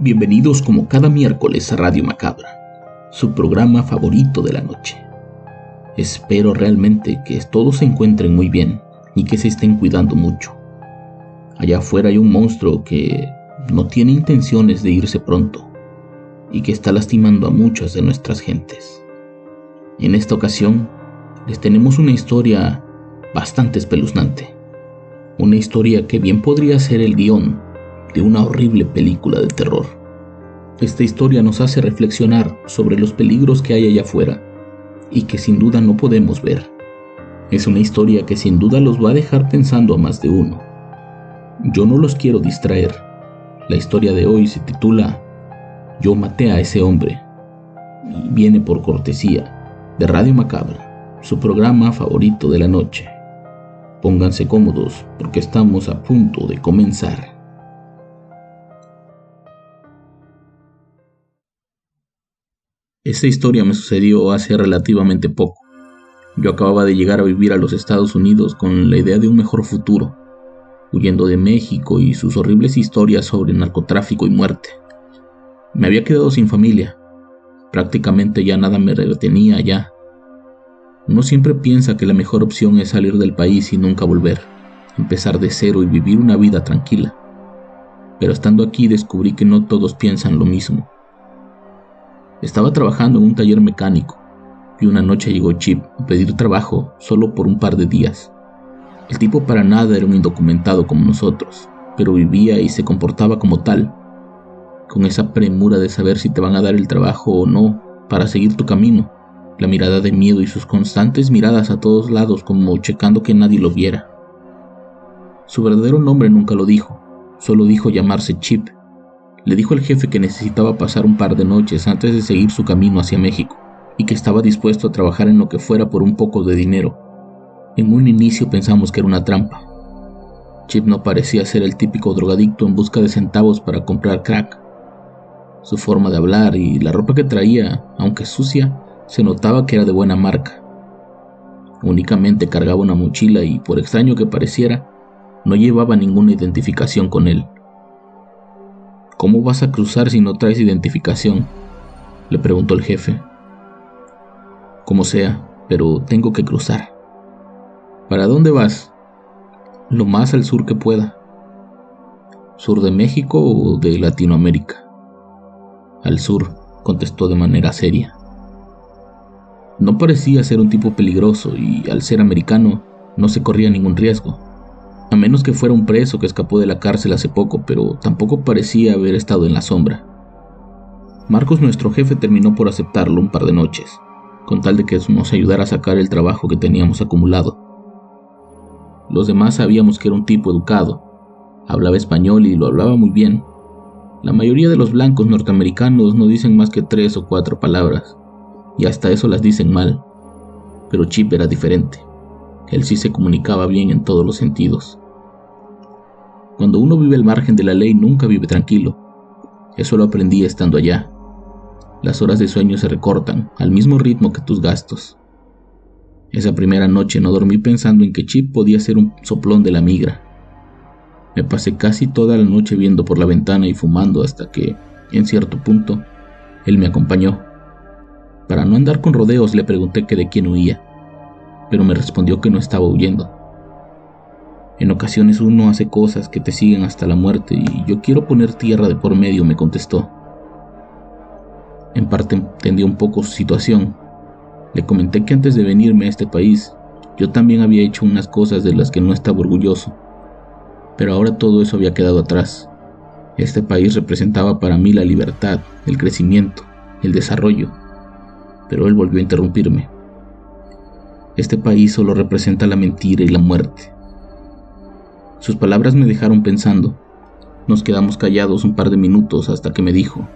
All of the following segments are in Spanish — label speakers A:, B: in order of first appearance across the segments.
A: Bienvenidos como cada miércoles a Radio Macabra, su programa favorito de la noche. Espero realmente que todos se encuentren muy bien y que se estén cuidando mucho. Allá afuera hay un monstruo que no tiene intenciones de irse pronto y que está lastimando a muchas de nuestras gentes. En esta ocasión les tenemos una historia bastante espeluznante. Una historia que bien podría ser el guion de una horrible película de terror. Esta historia nos hace reflexionar sobre los peligros que hay allá afuera y que sin duda no podemos ver. Es una historia que sin duda los va a dejar pensando a más de uno. Yo no los quiero distraer. La historia de hoy se titula Yo maté a ese hombre y viene por cortesía de Radio Macabra, su programa favorito de la noche. Pónganse cómodos porque estamos a punto de comenzar. Esta historia me sucedió hace relativamente poco. Yo acababa de llegar a vivir a los Estados Unidos con la idea de un mejor futuro, huyendo de México y sus horribles historias sobre narcotráfico y muerte. Me había quedado sin familia. Prácticamente ya nada me retenía allá. Uno siempre piensa que la mejor opción es salir del país y nunca volver, empezar de cero y vivir una vida tranquila. Pero estando aquí descubrí que no todos piensan lo mismo. Estaba trabajando en un taller mecánico y una noche llegó Chip a pedir trabajo solo por un par de días. El tipo para nada era un indocumentado como nosotros, pero vivía y se comportaba como tal, con esa premura de saber si te van a dar el trabajo o no para seguir tu camino, la mirada de miedo y sus constantes miradas a todos lados como checando que nadie lo viera. Su verdadero nombre nunca lo dijo, solo dijo llamarse Chip le dijo al jefe que necesitaba pasar un par de noches antes de seguir su camino hacia México y que estaba dispuesto a trabajar en lo que fuera por un poco de dinero. En un inicio pensamos que era una trampa. Chip no parecía ser el típico drogadicto en busca de centavos para comprar crack. Su forma de hablar y la ropa que traía, aunque sucia, se notaba que era de buena marca. Únicamente cargaba una mochila y, por extraño que pareciera, no llevaba ninguna identificación con él. ¿Cómo vas a cruzar si no traes identificación? Le preguntó el jefe. Como sea, pero tengo que cruzar. ¿Para dónde vas? Lo más al sur que pueda. ¿Sur de México o de Latinoamérica? Al sur, contestó de manera seria. No parecía ser un tipo peligroso y al ser americano no se corría ningún riesgo menos que fuera un preso que escapó de la cárcel hace poco, pero tampoco parecía haber estado en la sombra. Marcos, nuestro jefe, terminó por aceptarlo un par de noches, con tal de que nos ayudara a sacar el trabajo que teníamos acumulado. Los demás sabíamos que era un tipo educado, hablaba español y lo hablaba muy bien. La mayoría de los blancos norteamericanos no dicen más que tres o cuatro palabras, y hasta eso las dicen mal, pero Chip era diferente. Él sí se comunicaba bien en todos los sentidos. Cuando uno vive al margen de la ley nunca vive tranquilo. Eso lo aprendí estando allá. Las horas de sueño se recortan al mismo ritmo que tus gastos. Esa primera noche no dormí pensando en que Chip podía ser un soplón de la migra. Me pasé casi toda la noche viendo por la ventana y fumando hasta que, en cierto punto, él me acompañó. Para no andar con rodeos le pregunté que de quién huía pero me respondió que no estaba huyendo. En ocasiones uno hace cosas que te siguen hasta la muerte y yo quiero poner tierra de por medio, me contestó. En parte entendí un poco su situación. Le comenté que antes de venirme a este país, yo también había hecho unas cosas de las que no estaba orgulloso. Pero ahora todo eso había quedado atrás. Este país representaba para mí la libertad, el crecimiento, el desarrollo. Pero él volvió a interrumpirme Este país solo representa la mentira y la muerte. Sus palabras me dejaron pensando. Nos quedamos callados un par de minutos hasta que me dijo,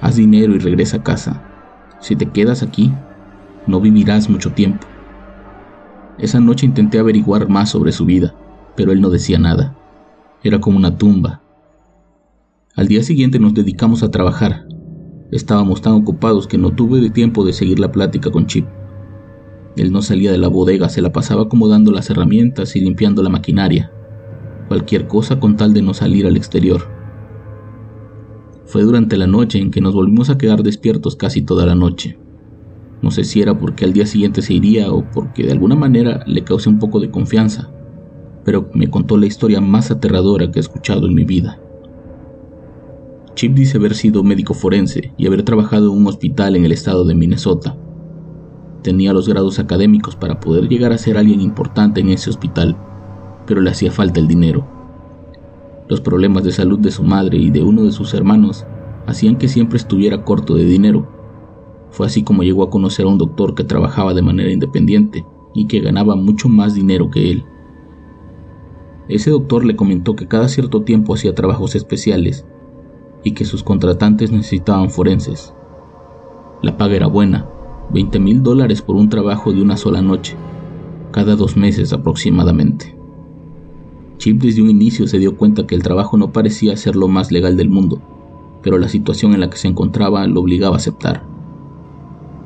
A: haz dinero y regresa a casa. Si te quedas aquí, no vivirás mucho tiempo. Esa noche intenté averiguar más sobre su vida, pero él no decía nada. Era como una tumba. Al día siguiente nos dedicamos a trabajar. Estábamos tan ocupados que no tuve tiempo de seguir la plática con Chip. Él no salía de la bodega, se la pasaba acomodando las herramientas y limpiando la maquinaria. Cualquier cosa con tal de no salir al exterior. Fue durante la noche en que nos volvimos a quedar despiertos casi toda la noche. No sé si era porque al día siguiente se iría o porque de alguna manera le causé un poco de confianza, pero me contó la historia más aterradora que he escuchado en mi vida. Chip dice haber sido médico forense y haber trabajado en un hospital en el estado de Minnesota Tenía los grados académicos para poder llegar a ser alguien importante en ese hospital, pero le hacía falta el dinero. Los problemas de salud de su madre y de uno de sus hermanos hacían que siempre estuviera corto de dinero. Fue así como llegó a conocer a un doctor que trabajaba de manera independiente y que ganaba mucho más dinero que él. Ese doctor le comentó que cada cierto tiempo hacía trabajos especiales y que sus contratantes necesitaban forenses. La paga era buena, 20 mil dólares por un trabajo de una sola noche, cada dos meses aproximadamente. Chip desde un inicio se dio cuenta que el trabajo no parecía ser lo más legal del mundo, pero la situación en la que se encontraba lo obligaba a aceptar.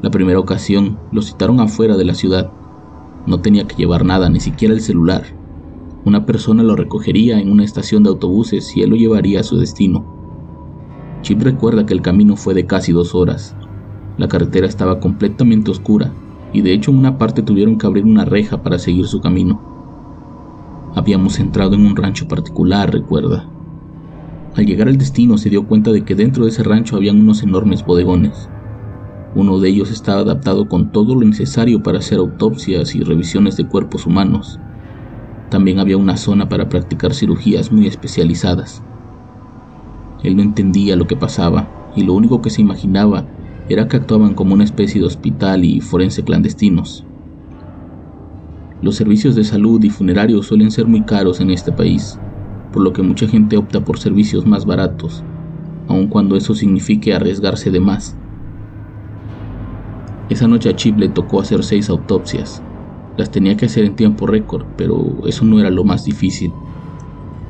A: La primera ocasión lo citaron afuera de la ciudad. No tenía que llevar nada, ni siquiera el celular. Una persona lo recogería en una estación de autobuses y él lo llevaría a su destino. Chip recuerda que el camino fue de casi dos horas, la carretera estaba completamente oscura y de hecho en una parte tuvieron que abrir una reja para seguir su camino. Habíamos entrado en un rancho particular, recuerda. Al llegar al destino se dio cuenta de que dentro de ese rancho habían unos enormes bodegones. Uno de ellos estaba adaptado con todo lo necesario para hacer autopsias y revisiones de cuerpos humanos. También había una zona para practicar cirugías muy especializadas. Él no entendía lo que pasaba y lo único que se imaginaba era que actuaban como una especie de hospital y forense clandestinos. Los servicios de salud y funerarios suelen ser muy caros en este país, por lo que mucha gente opta por servicios más baratos, aun cuando eso signifique arriesgarse de más. Esa noche a Chip le tocó hacer seis autopsias. Las tenía que hacer en tiempo récord, pero eso no era lo más difícil.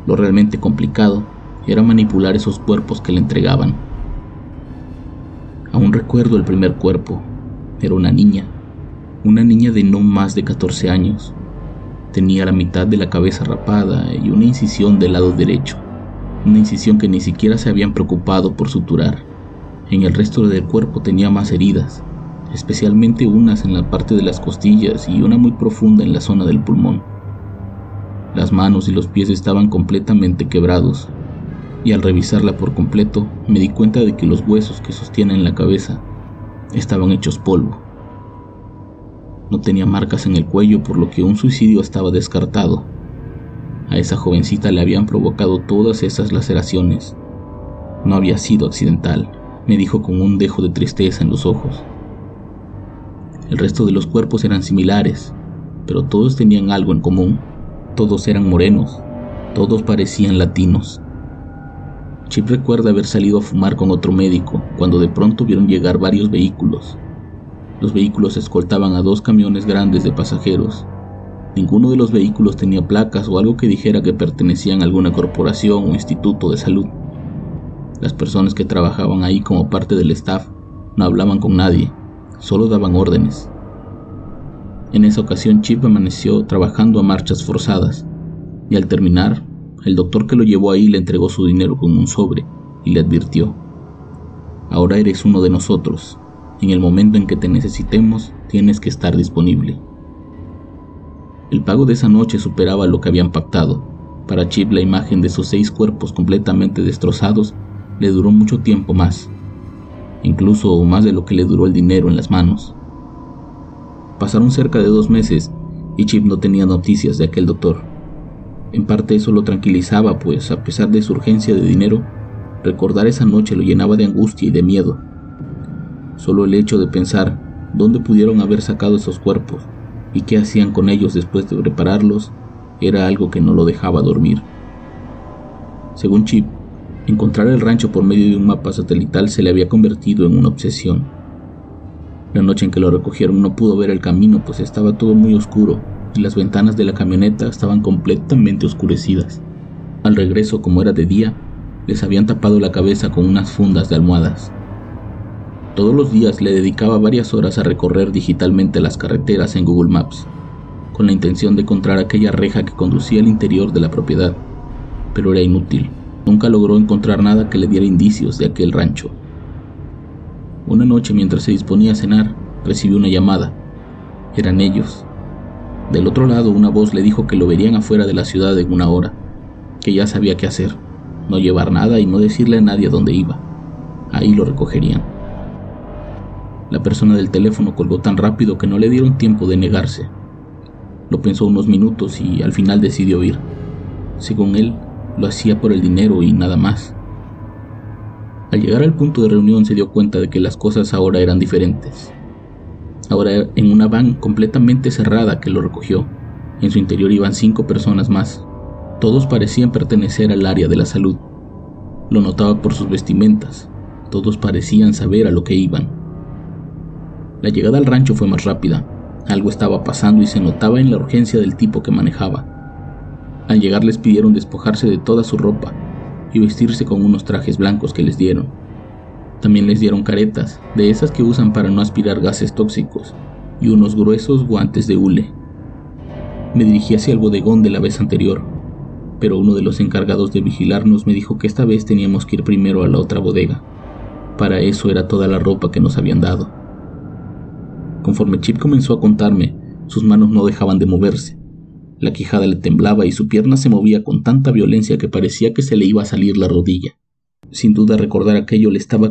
A: Lo realmente complicado era manipular esos cuerpos que le entregaban. Aún recuerdo el primer cuerpo. Era una niña. Una niña de no más de 14 años. Tenía la mitad de la cabeza rapada y una incisión del lado derecho. Una incisión que ni siquiera se habían preocupado por suturar. En el resto del cuerpo tenía más heridas, especialmente unas en la parte de las costillas y una muy profunda en la zona del pulmón. Las manos y los pies estaban completamente quebrados y al revisarla por completo me di cuenta de que los huesos que sostienen la cabeza estaban hechos polvo. No tenía marcas en el cuello por lo que un suicidio estaba descartado. A esa jovencita le habían provocado todas esas laceraciones. No había sido accidental, me dijo con un dejo de tristeza en los ojos. El resto de los cuerpos eran similares, pero todos tenían algo en común. Todos eran morenos, todos parecían latinos. Chip recuerda haber salido a fumar con otro médico cuando de pronto vieron llegar varios vehículos. Los vehículos escoltaban a dos camiones grandes de pasajeros. Ninguno de los vehículos tenía placas o algo que dijera que pertenecían a alguna corporación o instituto de salud. Las personas que trabajaban ahí como parte del staff no hablaban con nadie, solo daban órdenes. En esa ocasión Chip amaneció trabajando a marchas forzadas y al terminar el doctor que lo llevó ahí le entregó su dinero con un sobre y le advirtió, ahora eres uno de nosotros, en el momento en que te necesitemos tienes que estar disponible. El pago de esa noche superaba lo que habían pactado. Para Chip la imagen de sus seis cuerpos completamente destrozados le duró mucho tiempo más, incluso más de lo que le duró el dinero en las manos. Pasaron cerca de dos meses y Chip no tenía noticias de aquel doctor. En parte eso lo tranquilizaba, pues a pesar de su urgencia de dinero, recordar esa noche lo llenaba de angustia y de miedo. Solo el hecho de pensar dónde pudieron haber sacado esos cuerpos y qué hacían con ellos después de prepararlos era algo que no lo dejaba dormir. Según Chip, encontrar el rancho por medio de un mapa satelital se le había convertido en una obsesión. La noche en que lo recogieron no pudo ver el camino pues estaba todo muy oscuro las ventanas de la camioneta estaban completamente oscurecidas. Al regreso, como era de día, les habían tapado la cabeza con unas fundas de almohadas. Todos los días le dedicaba varias horas a recorrer digitalmente las carreteras en Google Maps, con la intención de encontrar aquella reja que conducía al interior de la propiedad, pero era inútil. Nunca logró encontrar nada que le diera indicios de aquel rancho. Una noche mientras se disponía a cenar, recibió una llamada. Eran ellos. Del otro lado una voz le dijo que lo verían afuera de la ciudad en una hora, que ya sabía qué hacer, no llevar nada y no decirle a nadie dónde iba. Ahí lo recogerían. La persona del teléfono colgó tan rápido que no le dieron tiempo de negarse. Lo pensó unos minutos y al final decidió ir. Según él, lo hacía por el dinero y nada más. Al llegar al punto de reunión se dio cuenta de que las cosas ahora eran diferentes. Ahora en una van completamente cerrada que lo recogió. En su interior iban cinco personas más. Todos parecían pertenecer al área de la salud. Lo notaba por sus vestimentas. Todos parecían saber a lo que iban. La llegada al rancho fue más rápida. Algo estaba pasando y se notaba en la urgencia del tipo que manejaba. Al llegar les pidieron despojarse de toda su ropa y vestirse con unos trajes blancos que les dieron. También les dieron caretas, de esas que usan para no aspirar gases tóxicos, y unos gruesos guantes de hule. Me dirigí hacia el bodegón de la vez anterior, pero uno de los encargados de vigilarnos me dijo que esta vez teníamos que ir primero a la otra bodega. Para eso era toda la ropa que nos habían dado. Conforme Chip comenzó a contarme, sus manos no dejaban de moverse, la quijada le temblaba y su pierna se movía con tanta violencia que parecía que se le iba a salir la rodilla. Sin duda recordar aquello le estaba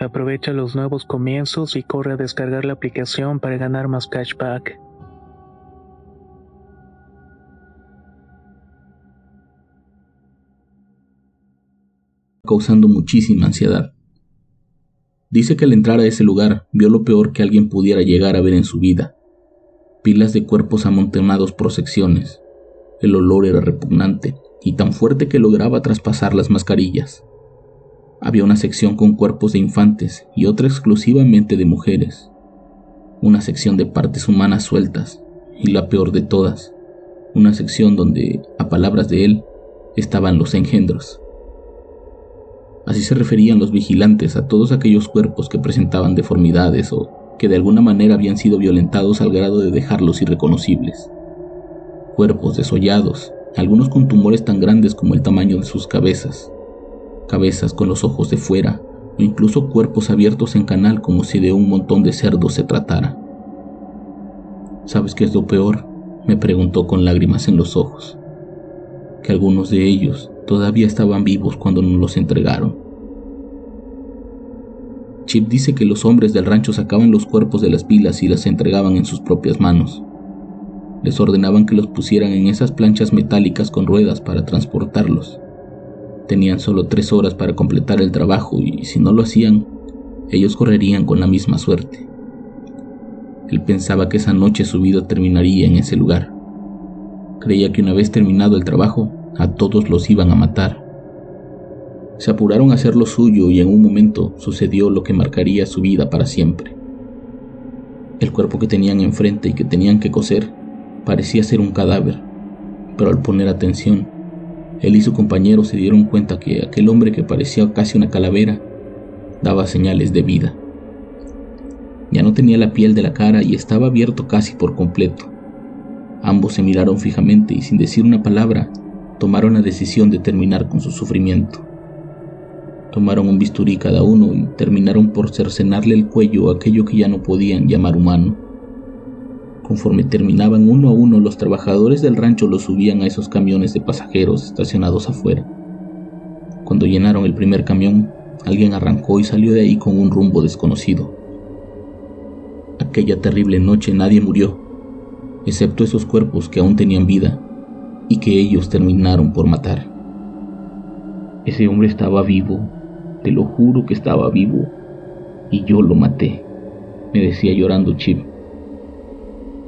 B: Aprovecha los nuevos comienzos y corre a descargar la aplicación para ganar más cashback.
A: causando muchísima ansiedad. Dice que al entrar a ese lugar vio lo peor que alguien pudiera llegar a ver en su vida. Pilas de cuerpos amontonados por secciones. El olor era repugnante y tan fuerte que lograba traspasar las mascarillas. Había una sección con cuerpos de infantes y otra exclusivamente de mujeres. Una sección de partes humanas sueltas, y la peor de todas, una sección donde, a palabras de él, estaban los engendros. Así se referían los vigilantes a todos aquellos cuerpos que presentaban deformidades o que de alguna manera habían sido violentados al grado de dejarlos irreconocibles. Cuerpos desollados, algunos con tumores tan grandes como el tamaño de sus cabezas, cabezas con los ojos de fuera, o incluso cuerpos abiertos en canal como si de un montón de cerdos se tratara. ¿Sabes qué es lo peor? me preguntó con lágrimas en los ojos. Que algunos de ellos todavía estaban vivos cuando nos los entregaron. Chip dice que los hombres del rancho sacaban los cuerpos de las pilas y las entregaban en sus propias manos. Les ordenaban que los pusieran en esas planchas metálicas con ruedas para transportarlos. Tenían solo tres horas para completar el trabajo y si no lo hacían, ellos correrían con la misma suerte. Él pensaba que esa noche su vida terminaría en ese lugar. Creía que una vez terminado el trabajo, a todos los iban a matar. Se apuraron a hacer lo suyo y en un momento sucedió lo que marcaría su vida para siempre. El cuerpo que tenían enfrente y que tenían que coser parecía ser un cadáver, pero al poner atención, él y su compañero se dieron cuenta que aquel hombre que parecía casi una calavera daba señales de vida. Ya no tenía la piel de la cara y estaba abierto casi por completo. Ambos se miraron fijamente y sin decir una palabra, tomaron la decisión de terminar con su sufrimiento. Tomaron un bisturí cada uno y terminaron por cercenarle el cuello a aquello que ya no podían llamar humano. Conforme terminaban uno a uno, los trabajadores del rancho los subían a esos camiones de pasajeros estacionados afuera. Cuando llenaron el primer camión, alguien arrancó y salió de ahí con un rumbo desconocido. Aquella terrible noche nadie murió, excepto esos cuerpos que aún tenían vida y que ellos terminaron por matar. Ese hombre estaba vivo, te lo juro que estaba vivo, y yo lo maté, me decía llorando Chip.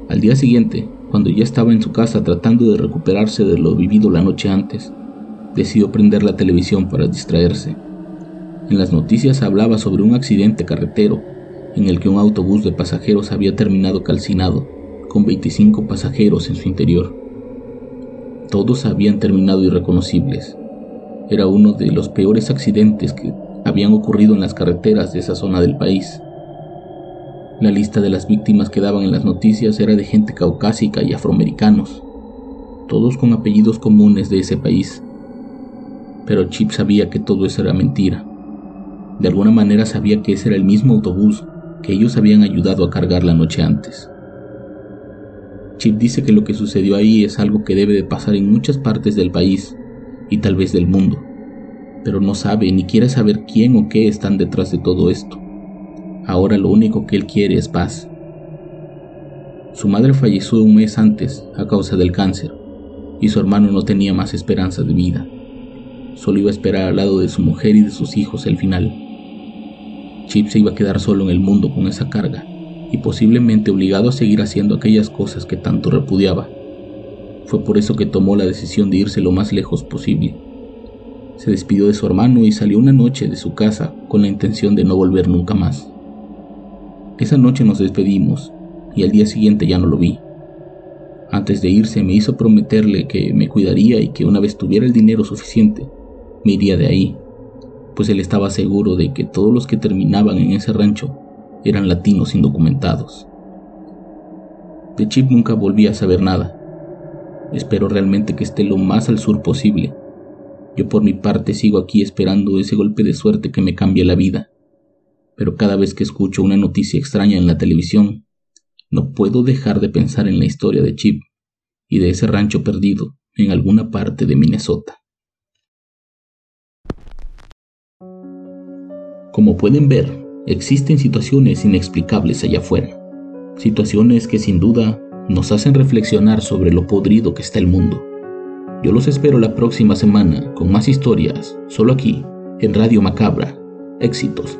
A: Al día siguiente, cuando ya estaba en su casa tratando de recuperarse de lo vivido la noche antes, decidió prender la televisión para distraerse. En las noticias hablaba sobre un accidente carretero en el que un autobús de pasajeros había terminado calcinado, con 25 pasajeros en su interior. Todos habían terminado irreconocibles. Era uno de los peores accidentes que habían ocurrido en las carreteras de esa zona del país. La lista de las víctimas que daban en las noticias era de gente caucásica y afroamericanos, todos con apellidos comunes de ese país. Pero Chip sabía que todo eso era mentira. De alguna manera sabía que ese era el mismo autobús que ellos habían ayudado a cargar la noche antes. Chip dice que lo que sucedió ahí es algo que debe de pasar en muchas partes del país y tal vez del mundo, pero no sabe ni quiere saber quién o qué están detrás de todo esto. Ahora lo único que él quiere es paz. Su madre falleció un mes antes a causa del cáncer y su hermano no tenía más esperanza de vida. Solo iba a esperar al lado de su mujer y de sus hijos el final. Chip se iba a quedar solo en el mundo con esa carga y posiblemente obligado a seguir haciendo aquellas cosas que tanto repudiaba. Fue por eso que tomó la decisión de irse lo más lejos posible. Se despidió de su hermano y salió una noche de su casa con la intención de no volver nunca más. Esa noche nos despedimos y al día siguiente ya no lo vi. Antes de irse me hizo prometerle que me cuidaría y que una vez tuviera el dinero suficiente, me iría de ahí, pues él estaba seguro de que todos los que terminaban en ese rancho eran latinos indocumentados. De Chip nunca volví a saber nada. Espero realmente que esté lo más al sur posible. Yo por mi parte sigo aquí esperando ese golpe de suerte que me cambie la vida. Pero cada vez que escucho una noticia extraña en la televisión, no puedo dejar de pensar en la historia de Chip y de ese rancho perdido en alguna parte de Minnesota. Como pueden ver, Existen situaciones inexplicables allá afuera, situaciones que sin duda nos hacen reflexionar sobre lo podrido que está el mundo. Yo los espero la próxima semana con más historias, solo aquí, en Radio Macabra. Éxitos